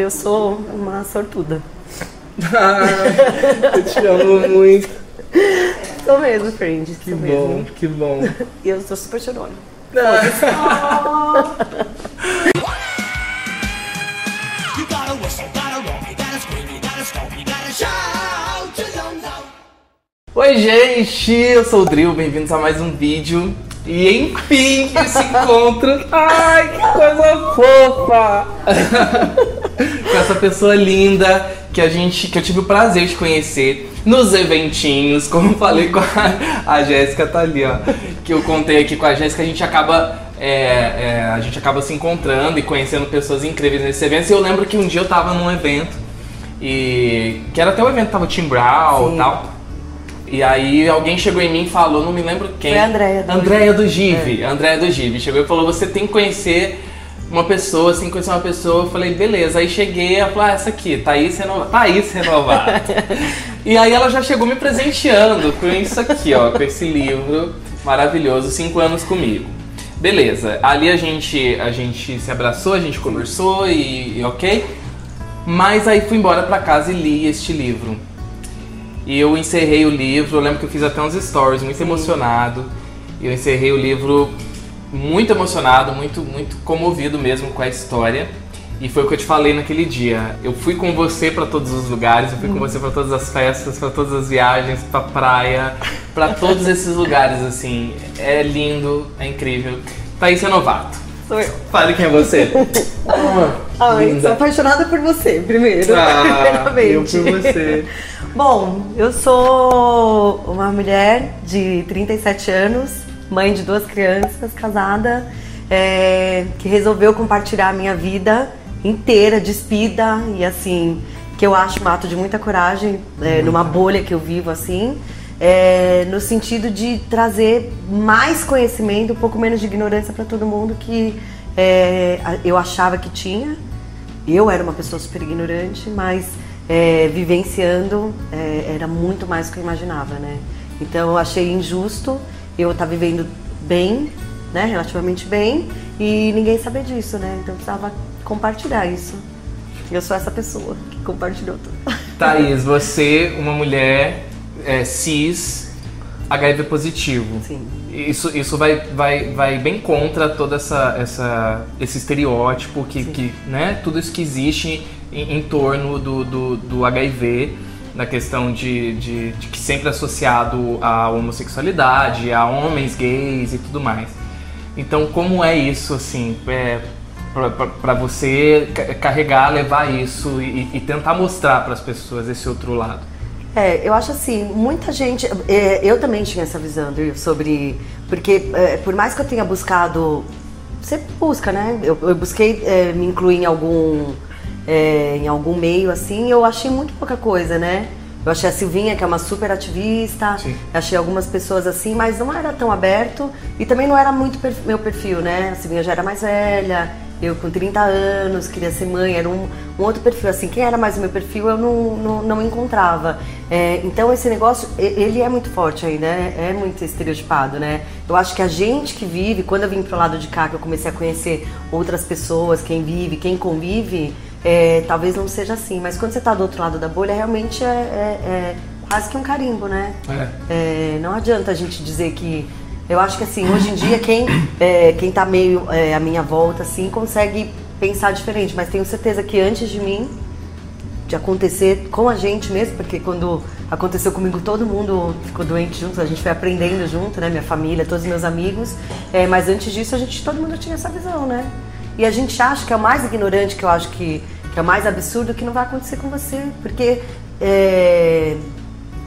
eu sou uma sortuda. Ah, eu te amo muito. Sou mesmo, friend. Que bom, mesmo. que bom. E eu sou super chorona. Oi, gente, eu sou o Drill, bem-vindos a mais um vídeo. E enfim, esse encontro. Ai, que coisa fofa! Com essa pessoa linda que a gente, que eu tive o prazer de conhecer nos eventinhos, como falei com a, a Jéssica, tá ali, ó. Que eu contei aqui com a Jéssica, a gente acaba. é, é, a gente acaba se encontrando e conhecendo pessoas incríveis nesses eventos. E eu lembro que um dia eu tava num evento e. que era até o evento, tava o Tim Brown e tal. E aí alguém chegou em mim e falou, não me lembro quem. Foi a Andréia do Andréia do Give. Andréia do Give. Chegou e falou, você tem que conhecer uma pessoa, que conhecer uma pessoa. Eu falei, beleza. Aí cheguei, ela falou, ah, essa aqui, Thaís Renovato. Thaís Renovato. e aí ela já chegou me presenteando com isso aqui, ó, com esse livro maravilhoso, Cinco Anos Comigo. Beleza, ali a gente, a gente se abraçou, a gente conversou e, e ok. Mas aí fui embora pra casa e li este livro. E eu encerrei o livro, eu lembro que eu fiz até uns stories muito emocionado. E eu encerrei o livro muito emocionado, muito, muito comovido mesmo com a história. E foi o que eu te falei naquele dia. Eu fui com você pra todos os lugares, eu fui com você pra todas as festas, pra todas as viagens, pra praia, pra todos esses lugares assim. É lindo, é incrível. Thaís Novato. Sou eu. Fale quem é você. Ai, Linda. sou apaixonada por você, primeiro. Ah, eu por você. Bom, eu sou uma mulher de 37 anos, mãe de duas crianças, casada, é, que resolveu compartilhar a minha vida inteira, despida e assim, que eu acho um ato de muita coragem, é, numa bolha que eu vivo assim, é, no sentido de trazer mais conhecimento, um pouco menos de ignorância para todo mundo que é, eu achava que tinha. Eu era uma pessoa super ignorante, mas é, vivenciando é, era muito mais do que eu imaginava, né? Então eu achei injusto eu estar vivendo bem, né? Relativamente bem, e ninguém saber disso, né? Então eu precisava compartilhar isso. Eu sou essa pessoa que compartilhou tudo. Thaís, você, uma mulher é, cis, HIV positivo. Sim. Isso, isso vai, vai, vai bem contra todo essa, essa, esse estereótipo que, que né, tudo isso que existe em, em torno do, do, do HIV, na questão de, de, de que sempre é associado à homossexualidade, a homens gays e tudo mais. Então, como é isso, assim, é, para você ca- carregar, levar isso e, e tentar mostrar para as pessoas esse outro lado? É, eu acho assim, muita gente. é, eu também tinha essa visão sobre. Porque é, por mais que eu tenha buscado. Você busca, né? Eu, eu busquei é, me incluir em algum. É, em algum meio assim, eu achei muito pouca coisa, né? Eu achei a Silvinha, que é uma super ativista, Sim. achei algumas pessoas assim, mas não era tão aberto e também não era muito per- meu perfil, né? A Silvinha já era mais velha, eu com 30 anos, queria ser mãe, era um, um outro perfil. Assim, quem era mais o meu perfil eu não, não, não encontrava. É, então esse negócio, ele é muito forte ainda, é, é muito estereotipado, né? Eu acho que a gente que vive, quando eu vim pro lado de cá, que eu comecei a conhecer outras pessoas, quem vive, quem convive, é, talvez não seja assim. Mas quando você tá do outro lado da bolha, realmente é- é- é quase que um carimbo, né? É, não adianta a gente dizer que. Eu acho que assim, hoje em dia, quem, é, quem tá meio é, à minha volta, assim, consegue pensar diferente. Mas tenho certeza que antes de mim, de acontecer com a gente mesmo, porque quando aconteceu comigo, todo mundo ficou doente junto, a gente foi aprendendo junto, né? Minha família, todos os meus amigos. É, mas antes disso, a gente, todo mundo tinha essa visão, né? E a gente acha que é o mais ignorante, que eu acho que, que é o mais absurdo, que não vai acontecer com você. Porque é,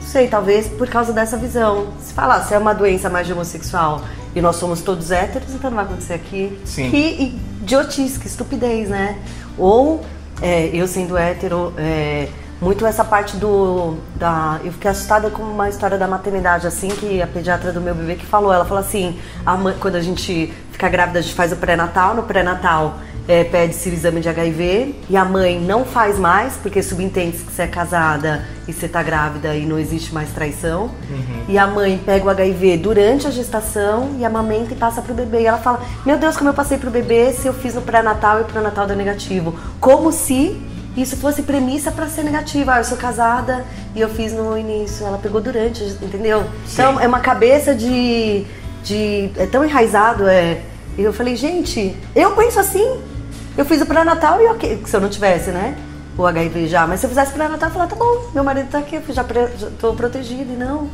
não sei, talvez por causa dessa visão. Se falar, se é uma doença mais de homossexual e nós somos todos héteros, então não vai acontecer aqui. Sim. Que idiotice, que estupidez, né? Ou é, eu sendo hétero, é, muito essa parte do. Da, eu fiquei assustada com uma história da maternidade, assim, que a pediatra do meu bebê que falou. Ela falou assim: a mãe- quando a gente fica grávida, a gente faz o pré-natal, no pré-natal é, pede-se o exame de HIV e a mãe não faz mais, porque subentende que você é casada e você tá grávida e não existe mais traição. E a mãe pega o HIV durante a gestação e amamenta e passa pro bebê. E ela fala: Meu Deus, como eu passei pro bebê se eu fiz no pré-natal e o pré-natal deu negativo. Como se isso fosse premissa pra ser negativa. Ah, eu sou casada e eu fiz no início. Ela pegou durante, entendeu? Então é uma cabeça de. de é tão enraizado. É, e eu falei, gente, eu penso assim. Eu fiz o pré-natal e ok, se eu não tivesse, né? O HIV já. Mas se eu fizesse pré-natal, eu falava, tá bom, meu marido tá aqui, eu já, pre- já tô protegido. E não.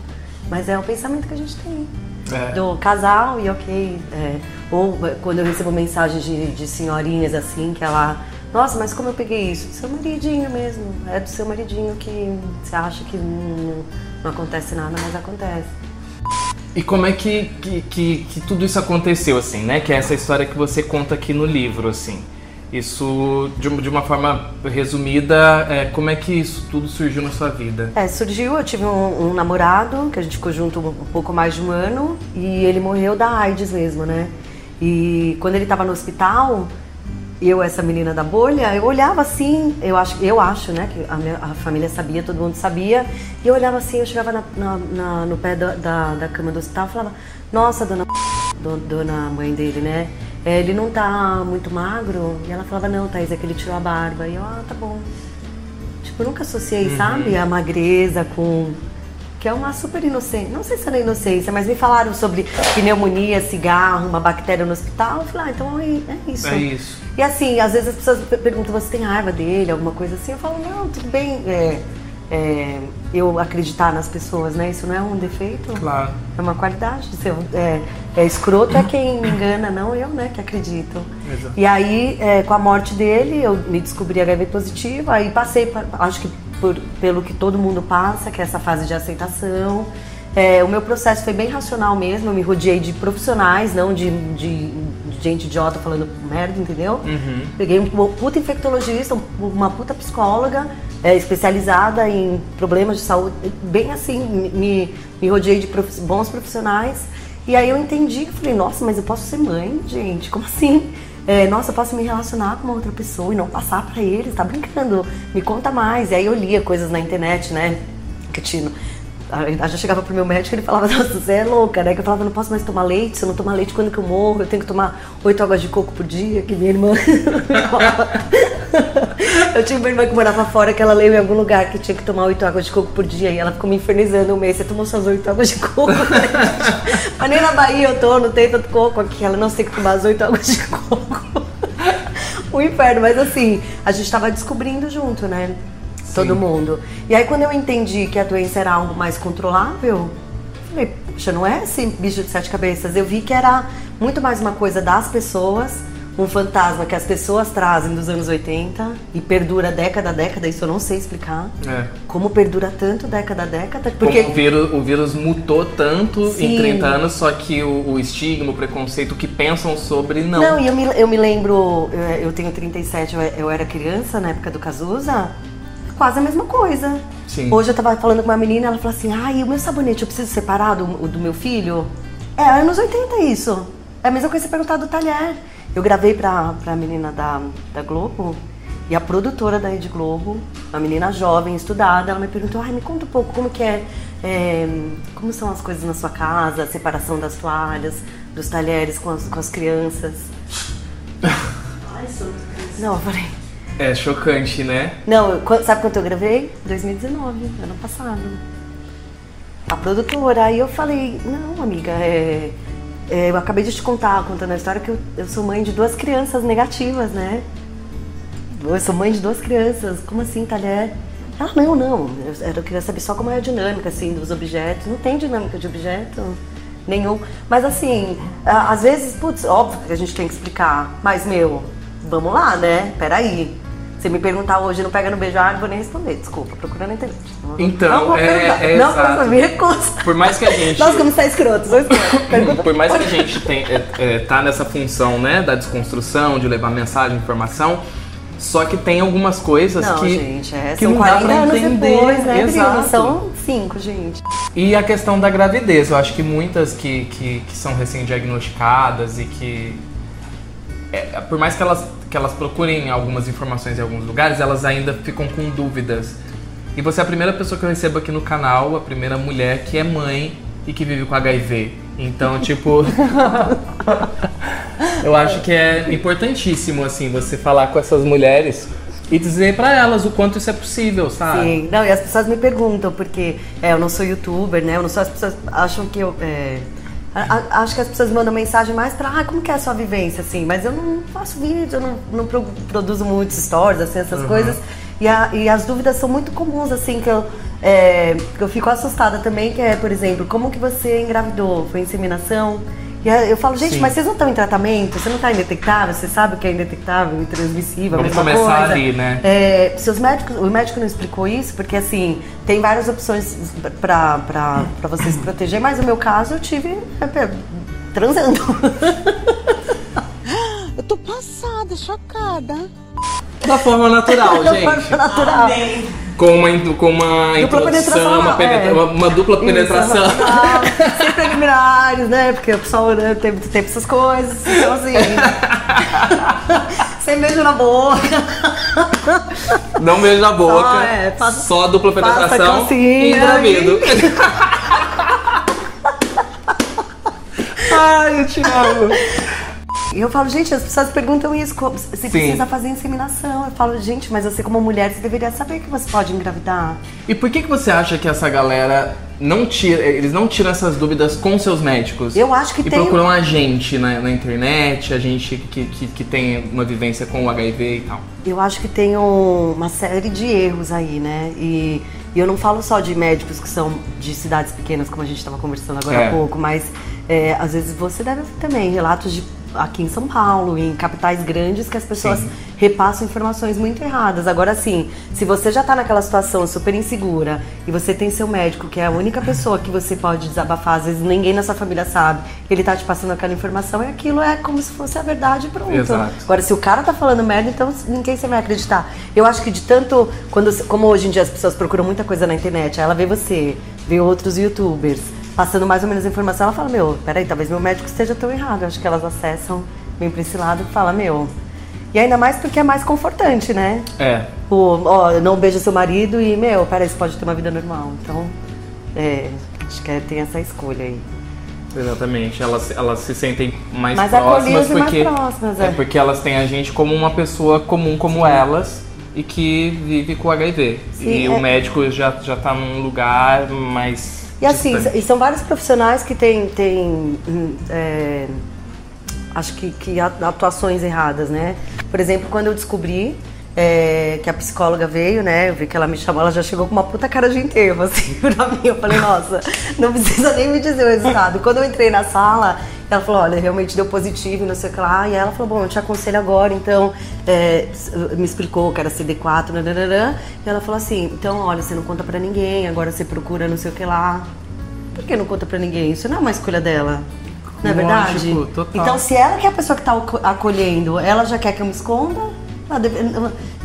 Mas é o pensamento que a gente tem É. do casal e ok. é, ou é, quando eu recebo mensagens de, de senhorinhas assim, que ela. Nossa, mas como eu peguei isso? Do seu maridinho mesmo. É do seu maridinho que você acha que não, não acontece nada, mas acontece. E como é que, que, que, que tudo isso aconteceu, assim, né? Que é essa história que você conta aqui no livro, assim. Isso, de, uma- de uma forma resumida, é, como é que isso tudo surgiu na sua vida? É, surgiu, eu tive um, um namorado, que a gente ficou junto um pouco mais de um ano, e ele morreu da AIDS mesmo, né? E quando ele tava no hospital, eu, essa menina da bolha, eu olhava assim, eu acho, eu acho né, que a, minha- a família sabia, todo mundo sabia, e eu olhava assim, eu chegava na- na- na- no pé da, da, da cama do hospital e falava, nossa, dona, do- dona mãe dele, né? é, Ele não tá muito magro? E ela falava, não, Thaís, é que ele tirou a barba. E eu, ah, tá bom. Tipo, eu nunca associei, sabe, a magreza com. Que é uma super inocência. Não sei se era inocência, mas me falaram sobre pneumonia, cigarro, uma bactéria no hospital. Eu falei, ah, então é é isso. É isso. E assim, às vezes as pessoas per- perguntam, você tem raiva dele, alguma coisa assim? Eu falo, não, tudo bem. é, é, eu acreditar nas pessoas, né? Isso não é um defeito. Claro. É uma qualidade. Ser, é, é escroto é quem me engana, não eu, né, que acredito. Exato. E aí, é, com a morte dele, eu me descobri HIV positiva, aí passei, pa- acho que por- pelo que todo mundo passa, que é essa fase de aceitação. É, o meu processo foi bem racional mesmo, eu me rodeei de profissionais, não de, de- de gente idiota falando merda, entendeu? Peguei um puta infectologista, um- uma puta psicóloga, é, especializada em problemas de saúde, bem assim, me, me rodeei de profi- bons profissionais. E aí eu entendi, eu falei, nossa, mas eu posso ser mãe, gente, como assim? É, nossa, eu posso me relacionar com uma outra pessoa e não passar pra eles, tá brincando? Me conta mais. E aí eu lia coisas na internet, né? Que. Aí já chegava pro meu médico e ele falava, nossa, você é louca, né? Que eu falava, não posso mais tomar leite, se eu não tomar leite quando que eu morro, eu tenho que tomar oito águas de coco por dia, que minha irmã. eu tinha uma irmã que morava fora que ela leu em algum lugar que tinha que tomar oito águas de coco por dia e ela ficou me infernizando um mês. Você tomou suas oito águas de coco? Mas nem na Bahia eu tô, não tem tanto coco aqui. Ela não sei que tomar as oito águas de coco. o inferno, mas assim, a gente tava descobrindo junto, né? Todo mundo. E aí quando eu entendi que a doença era algo mais controlável, falei, poxa, não é esse bicho de sete cabeças. Eu vi que era muito mais uma coisa das pessoas, um fantasma que as pessoas trazem dos anos 80 e perdura década a década, isso eu não sei explicar. É. Como perdura tanto década a década? Porque o vírus, o vírus mutou tanto em Sim. 30 anos, só que o, o estigma, o preconceito, que pensam sobre, não. Não, e eu me, eu me lembro, eu, eu tenho 37, eu, eu era criança na época do Cazuza, quase a mesma coisa. Sim. Hoje eu tava falando com uma menina, ela falou assim, ai, o meu sabonete eu preciso separar do, do meu filho? É, anos 80 isso. É a mesma coisa você perguntar do talher. Eu gravei pra, pra menina da, da Globo, e a produtora da Rede Globo, uma menina jovem, estudada, ela me perguntou, ai, me conta um pouco como que é, é, como são as coisas na sua casa, a separação das toalhas, dos talheres com as, com as crianças. Ai, Cristo. Não, eu falei, É chocante, né? Não, eu- sabe quanto eu gravei? 2019, ano passado. A produtora. Aí eu falei, não, amiga, é, é, eu acabei de te contar, contando a história, que eu, eu sou mãe de duas crianças negativas, né? Eu sou mãe de duas crianças. Como assim, talher? Ah, não, não. Eu, eu queria saber só como é a dinâmica, assim, dos objetos. Não tem dinâmica de objeto nenhum. Mas assim, às vezes, putz, óbvio que a gente tem que explicar. Mas, meu, vamos lá, né? Peraí. Se me perguntar hoje, não pega no beijar, não vou nem responder. Desculpa, procura na internet. Não- Então, não vou é- perguntar. é não, exato. me recuso. Por mais que a gente. Como você é escroto. Por mais que a gente tem, é, é, tá nessa função, né, da desconstrução, de levar mensagem, informação, só que tem algumas coisas Não, que, gente, é, que não dá 40 pra entender. depois, né? Exato. São 5, gente. E a questão da gravidez, eu acho que muitas que, que, que são recém-diagnosticadas e que. É, por mais que elas, que elas procurem algumas informações em alguns lugares, elas ainda ficam com dúvidas. E você é a primeira pessoa que eu recebo aqui no canal, a primeira mulher que é mãe e que vive com HIV. Então, tipo. eu acho que é importantíssimo, assim, você falar com essas mulheres e dizer pra elas o quanto isso é possível, sabe? Sim, não, e as pessoas me perguntam, porque é, eu não sou youtuber, né? Eu não sou, as pessoas acham que eu. é, a- acho que as pessoas mandam mensagem mais pra, ah, como que é a sua vivência, assim? Mas eu não faço vídeo, eu não, não pro- produzo muitos stories, assim, essas coisas. E, a- e as dúvidas são muito comuns, assim, que eu, é, que eu fico assustada também, que é, por exemplo, como que você engravidou? Foi inseminação? E eu falo, gente, Sim. mas vocês não estão em tratamento? Você não está indetectável? Você sabe o que é indetectável, intransmissível, a Vamos mesma começar coisa? ali, né? É, seus médicos, o médico não explicou isso, porque assim, tem várias opções pra você se proteger, mas no meu caso eu tive é, transando. Eu tô passada, chocada. Da forma natural, gente. natural. Com uma, com uma Dupla penetração introdução, uma, penetra- é. uma, uma dupla penetração. Sem preliminares, né? Porque o pessoal né, tem muito tempo essas coisas. Então assim. sem beijo na boca. Não beijo na boca. Só, é, passa- só dupla penetração e engravido. Ai, eu te amo. E eu falo, gente, as pessoas perguntam isso, como- se precisa fazer inseminação. Eu falo, gente, mas você como mulher, você deveria saber que você pode engravidar. E por que, que você acha que essa galera não tira, eles não tiram essas dúvidas com seus médicos? Eu acho que e tem- procuram a gente na, na internet, a gente que, que, que tem uma vivência com o HIV e tal. Eu acho que tem um- uma série de erros aí, né? E, e eu não falo só de médicos que são de cidades pequenas, como a gente estava conversando agora É. há pouco, mas é, às vezes você deve também relatos de aqui em São Paulo, em capitais grandes, que as pessoas Sim. repassam informações muito erradas. Agora sim, se você já tá naquela situação super insegura e você tem seu médico, que é a única pessoa que você pode desabafar, às vezes ninguém na sua família sabe, ele tá te passando aquela informação e aquilo é como se fosse a verdade e pronto. Exato. Agora, se o cara tá falando merda, então ninguém você vai acreditar. Eu acho que de tanto. Quando, como hoje em dia as pessoas procuram muita coisa na internet, aí ela vê você, vê outros youtubers, passando mais ou menos a informação, ela fala, meu, peraí, talvez meu médico esteja tão errado. Eu acho que elas acessam bem pra esse lado e fala, meu. E ainda mais porque é mais confortante, né? É. O, ó, não beija seu marido e, meu, peraí, você pode ter uma vida normal. Então, é, acho que é- tem essa escolha aí. Exatamente, elas, elas se sentem mais, Mais próximas acolhidas e mais porque próximas, é. porque elas têm a gente como uma pessoa comum como elas e que vive com HIV. Sim, e é. o médico já já tá num lugar mais E assim, e são vários profissionais que têm, têm hum, é, acho que, que atuações erradas, né? Por exemplo, quando eu descobri é, que a psicóloga veio, né? Eu vi que ela me chamou, ela já chegou com uma puta cara de enterro, assim, pra mim. Eu falei, nossa, não precisa nem me dizer o resultado. Quando eu entrei na sala, ela falou, olha, realmente deu positivo e não sei o que lá. E ela falou, bom, eu te aconselho agora, então, é, me explicou que era CD4, nananã. E ela falou assim, então, olha, você não conta pra ninguém, agora você procura não sei o que lá. Por que não conta pra ninguém? Isso não é uma escolha dela. Não é verdade? Lógico, total. Então, se ela que é a pessoa que tá aco- acolhendo, ela já quer que eu me esconda,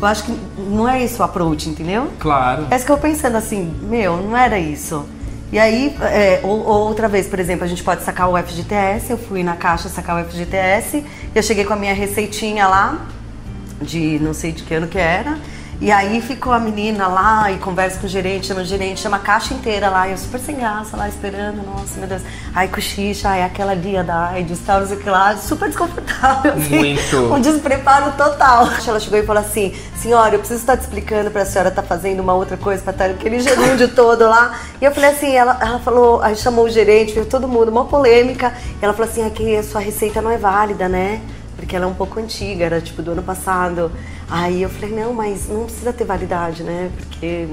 eu acho que não é isso o approach, entendeu? Claro. É isso que eu pensando assim, meu, não era isso. E aí, é, ou, ou outra vez, por exemplo, a gente pode sacar o FGTS, eu fui na caixa sacar o FGTS, eu cheguei com a minha receitinha lá, de não sei de que ano que era. E aí ficou a menina lá e conversa com o gerente, chama o gerente, chama a caixa inteira lá, e eu super sem graça lá esperando, nossa, meu Deus. Ai, cochicha, ai, aquela dia da AIDS, tal, não sei o que lá, super desconfortável. Assim, Muito. Um despreparo total. Ela chegou e falou assim: senhora, eu preciso estar te explicando pra senhora estar fazendo uma outra coisa, pra estar aquele gerúndio todo lá. E eu falei assim: ela, ela falou, aí chamou o gerente, veio todo mundo, uma polêmica. E ela falou assim: aqui a sua receita não é válida, né? Porque ela é um pouco antiga, era tipo do ano passado. Aí eu falei, não, mas não precisa ter validade, né? Porque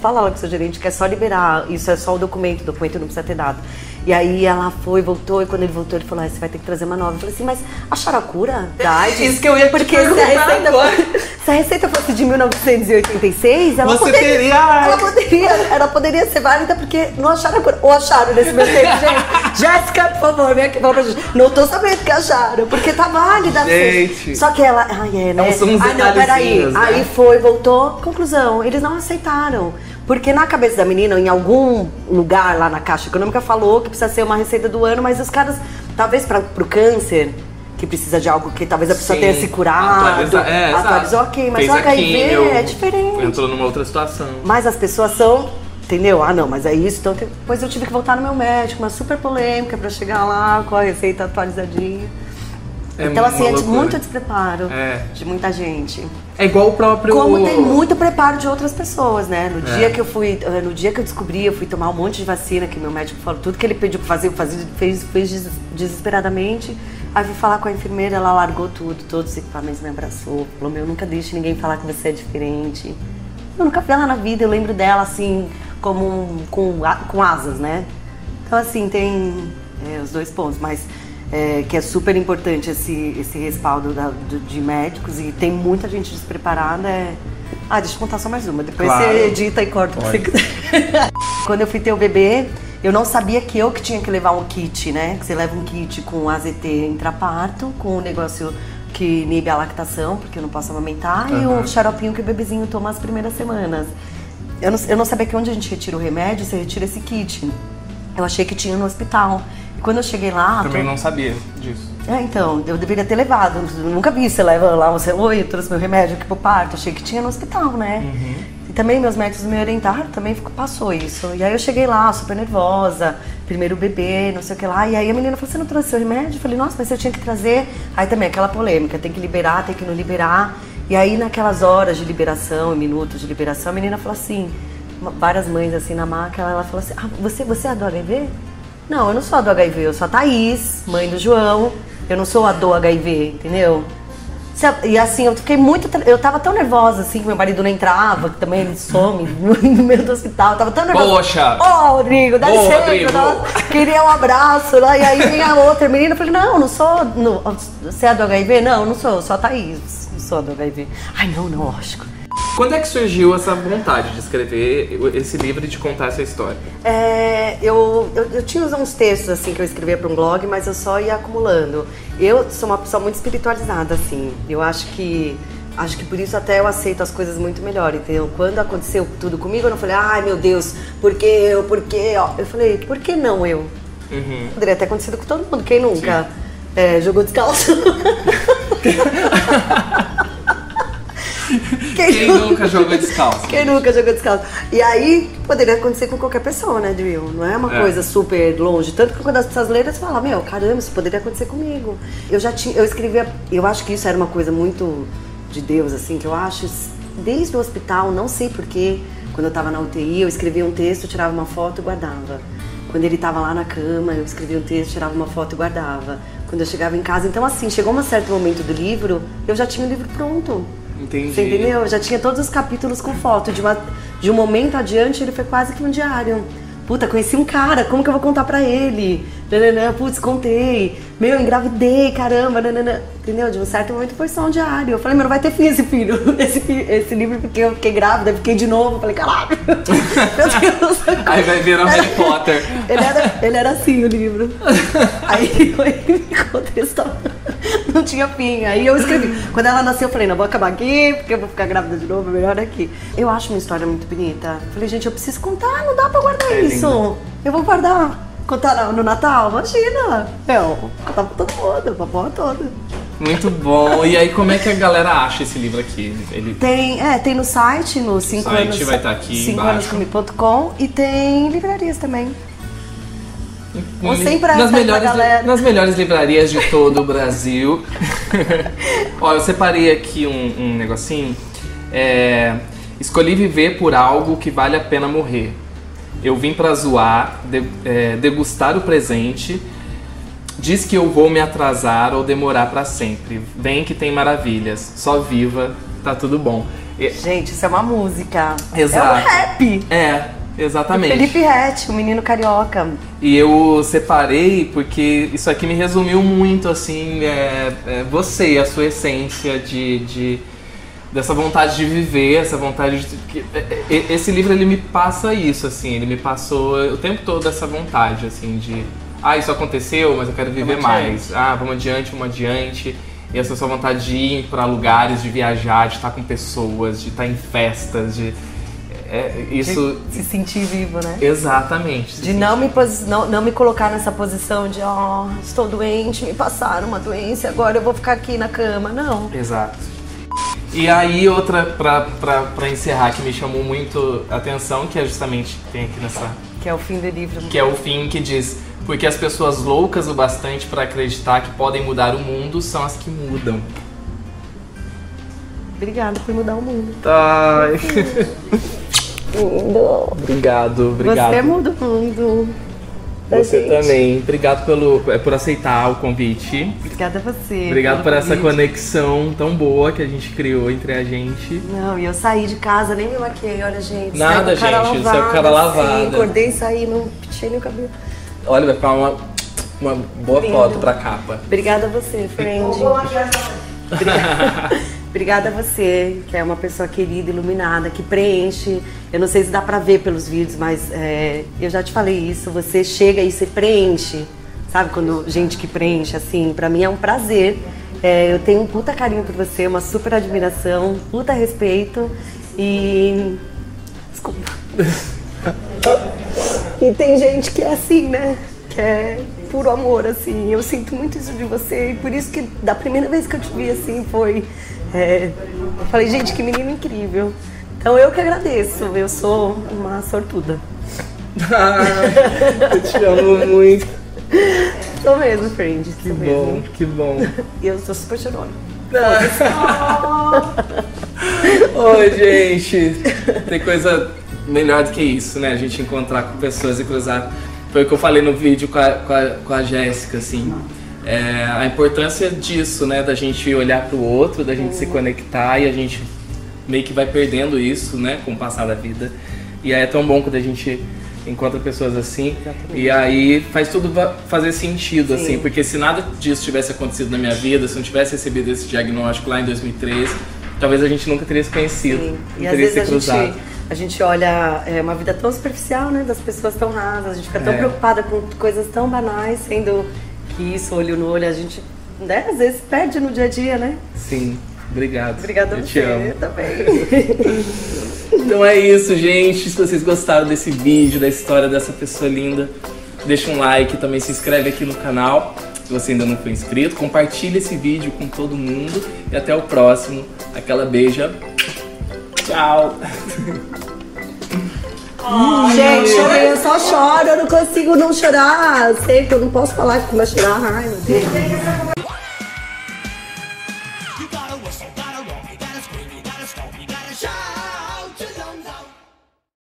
fala lá com o seu gerente que é só liberar, isso é só o documento, o documento não precisa ter dado. E aí ela foi, voltou, e quando ele voltou, ele falou, ah, você vai ter que trazer uma nova. Eu falei assim, mas acharam a cura da AIDS? Isso que eu ia Porque se a, receita agora. fosse, se a receita fosse de 1986, ela Você poderia, teria- ela poderia, ela poderia ser válida porque não acharam a cura. Ou acharam nesse meu tempo, gente. Jéssica, por favor, vem aqui pra gente. Não tô sabendo que acharam, porque tá válida. Gente. Só que ela, ai, é, né? São uns Ai, não, peraí. né? Aí foi, voltou. Conclusão, eles não aceitaram. Porque na cabeça da menina, em algum lugar lá na Caixa Econômica, falou que precisa ser uma receita do ano, mas os caras, talvez para pro câncer, que precisa de algo que talvez a pessoa Sim. tenha se curado, Atualiza- é, atualizou, ok, mas Fez o HIV químio, é diferente. Entrou numa outra situação. Mas as pessoas são, entendeu? Ah, não, mas é isso. Então, depois eu tive que voltar no meu médico, uma super polêmica pra chegar lá com a receita atualizadinha. É então, assim, uma é de loucura. muito despreparo É. de muita gente. É igual o próprio. Como tem muito preparo de outras pessoas, né? No É. dia que eu fui, eh, no dia que eu descobri, eu fui tomar um monte de vacina, que meu médico falou tudo que ele pediu pra fazer, eu fazia, fez, fez des- desesperadamente. Aí fui falar com a enfermeira, ela largou tudo, todos os equipamentos, me abraçou, falou, meu, nunca deixe ninguém falar que você é diferente. Eu nunca vi ela na vida, eu lembro dela assim, como um- com, com asas, né? Então assim, tem é, os dois pontos, mas é, que é super importante esse, esse respaldo da- do- de médicos e tem muita gente despreparada. É... Ah, deixa eu contar só mais uma, depois Claro. você edita e corta o que você quiser. Quando eu fui ter o bebê, eu não sabia que eu que tinha que levar um kit, né? Que você leva um kit com AZT intraparto, com um negócio que inibe a lactação, porque eu não posso amamentar, e o xaropinho que o bebezinho toma as primeiras semanas. Eu não, eu não sabia que onde a gente retira o remédio, você retira esse kit. Eu achei que tinha no hospital. Quando eu cheguei lá. Também to- não sabia disso. É, então, eu deveria ter levado. Eu nunca vi, você leva lá, você, oi, eu trouxe meu remédio aqui pro parto. Achei que tinha no hospital, né? E também meus médicos me orientaram, também passou isso. E aí eu cheguei lá, super nervosa, primeiro bebê, não sei o que lá. E aí a menina falou, você não trouxe seu remédio? Eu falei, nossa, mas eu tinha que trazer. Aí também aquela polêmica, tem que liberar, tem que não liberar. E aí naquelas horas de liberação, minutos de liberação, a menina falou assim, várias mães assim na maca, ela falou assim, ah, você, você é do HIV? Não, eu não sou a do HIV, eu sou a Thaís, mãe do João. Eu não sou a do HIV, entendeu? A- E assim, eu fiquei muito. Eu tava tão nervosa, assim, que meu marido não entrava, que também ele some no meio do hospital. Eu tava tão nervosa. Poxa! Ô, Rodrigo, dá licença. Tava- queria um abraço. Lá, e aí vem a outra menina. Eu falei, não, não sou. Não, você é do HIV? Não, não sou, eu sou a Thaís. Não sou a do HIV. Ai, não, não, lógico. Quando é que surgiu essa vontade de escrever esse livro e de contar essa história? É, eu, eu, eu tinha uns textos assim que eu escrevia para um blog, mas eu só ia acumulando. Eu sou uma pessoa muito espiritualizada, assim. Eu acho que acho que por isso até eu aceito as coisas muito melhor, entendeu? Quando aconteceu tudo comigo, eu não falei, ai meu Deus, por que eu, por que? ó?" Eu falei, por que não eu? Uhum. Poderia ter acontecido com todo mundo. Quem nunca é, jogou descalço? Quem nunca jogou descalço? Quem nunca jogou descalço? E aí, poderia acontecer com qualquer pessoa, né, Drill? Não é uma É. coisa super longe. Tanto que quando as pessoas leram, você fala, meu, caramba, isso poderia acontecer comigo. Eu já tinha, eu escrevia, eu acho que isso era uma coisa muito de Deus, assim, que eu acho, desde o hospital, não sei porquê, quando eu tava na UTI, eu escrevia um texto, tirava uma foto e guardava. Quando ele tava lá na cama, eu escrevia um texto, tirava uma foto e guardava. Quando eu chegava em casa, então assim, chegou um certo momento do livro, eu já tinha o livro pronto. Entendi. Você entendeu? Eu já tinha todos os capítulos com foto. De, uma, de um momento adiante, ele foi quase que um diário. Puta, conheci um cara, como que eu vou contar pra ele? Nananã, putz, contei. Meu, engravidei, caramba, nananã. Entendeu? De um certo momento foi só um diário. Eu falei, meu, não vai ter fim esse filho, esse, esse livro, porque eu fiquei grávida, fiquei de novo. Eu falei, caralho. Meu Deus. Aí vai virar um Harry Potter. Ele era, ele era assim, o livro. Aí eu me contestou. Não tinha fim. Aí eu escrevi. Quando ela nasceu, eu falei, não, vou acabar aqui, porque eu vou ficar grávida de novo, melhor aqui. Eu acho uma história muito bonita. Falei, gente, eu preciso contar, não dá pra guardar É isso. lindo. Eu vou guardar. Contar no- Natal? Imagina. Eu, contar pra todo mundo, pra porra toda. Muito bom. E aí, como é que a galera acha esse livro aqui? Ele Tem, é, tem no site, no 5 site anos. vai estar aqui 5 embaixo. anos comigo.com e tem livrarias também. Ou nas melhores, galera. nas melhores livrarias de todo o Brasil. Ó, eu separei aqui um, um negocinho. É, escolhi viver por algo que vale a pena morrer. Eu vim pra zoar, de- é, degustar o presente. Diz que eu vou me atrasar ou demorar pra sempre. Vem que tem maravilhas. Só viva, tá tudo bom. E- Gente, isso é uma música. Exato. É um rap. É, exatamente. Felipe Rett, o menino carioca. E eu separei porque isso aqui me resumiu muito, assim, é, é você, a sua essência de, de- dessa vontade de viver, essa vontade de... que- é, é, Esse livro, ele me passa isso, assim, ele me passou o tempo todo essa vontade, assim, de... Ah, isso aconteceu, mas eu quero viver Vamos mais. Ah, vamos adiante, vamos adiante. E essa sua vontade de ir para lugares, de viajar, de estar com pessoas, de estar em festas, de... é, isso... De se sentir vivo, né? Exatamente. De não me, posi- não, não me colocar nessa posição de, ó, estou doente, me passaram uma doença, agora eu vou ficar aqui na cama. Não. Exato. E aí outra pra encerrar que me chamou muito a atenção, que é justamente tem aqui nessa Que é o fim do livro. que é o fim que diz: Porque as pessoas loucas o bastante para acreditar que podem mudar o mundo são as que mudam. Obrigada por mudar o mundo. Ai. obrigado, obrigado. Você muda o mundo. da Você gente. também. Obrigado pelo, é, por aceitar o convite. Obrigada a você. Obrigado por essa conexão tão boa que a gente criou entre a gente. Não, e eu saí de casa, nem me maquiei, olha, gente. Nada, com gente, saiu com a cara lavada, lavada. Assim, acordei e saí, não pitei nem o cabelo. Olha, vai ficar uma, uma boa Lindo. foto pra capa. Obrigada a você, friend. Obrigada a você, que é uma pessoa querida, iluminada, que preenche. Eu não sei se dá pra ver pelos vídeos, mas é, eu já te falei isso. Você chega e você preenche, sabe? Quando gente que preenche, assim, pra mim é um prazer. É, eu tenho um puta carinho por você, uma super admiração, puta respeito e. Desculpa. E tem gente que é assim, né? Que é puro amor, assim. Eu sinto muito isso de você. E por isso que da primeira vez que eu te vi, assim, foi. É, eu falei, gente, que menino incrível. Então eu que agradeço. Eu sou uma sortuda. eu te amo muito. Sou mesmo, friend. Que bom, mesmo. que bom. E eu sou super chorona. Oi, gente. Tem coisa melhor do que isso, né? A gente encontrar com pessoas e cruzar. Foi o que eu falei no vídeo com a, com a, com a Jéssica, assim. É, a importância disso, né? Da gente olhar pro outro, da gente se conectar e a gente meio que vai perdendo isso, né? Com o passar da vida. E aí é tão bom quando a gente encontra pessoas assim. E aí faz tudo fazer sentido, Sim. assim. Porque se nada disso tivesse acontecido na minha vida, se eu não tivesse recebido esse diagnóstico lá em 2013, talvez a gente nunca teria se conhecido. Sim. Não E teria se a cruzado. gente, a gente olha é, uma vida tão superficial, né? Das pessoas tão rasas, a gente fica tão É. preocupada com coisas tão banais, sendo que isso, olho no olho, a gente, né, às vezes perde no dia a dia, né? Sim, obrigado. Obrigada a eu você amo. também. Então é isso, gente. Se vocês gostaram desse vídeo, da história dessa pessoa linda, deixa um like, também se inscreve aqui no canal. Se você ainda não foi inscrito, compartilha esse vídeo com todo mundo e até o próximo. Aquela beija. Tchau. gente, eu só choro, eu não consigo não chorar. Sei que eu não posso falar que vai chorar. Ai, meu Deus.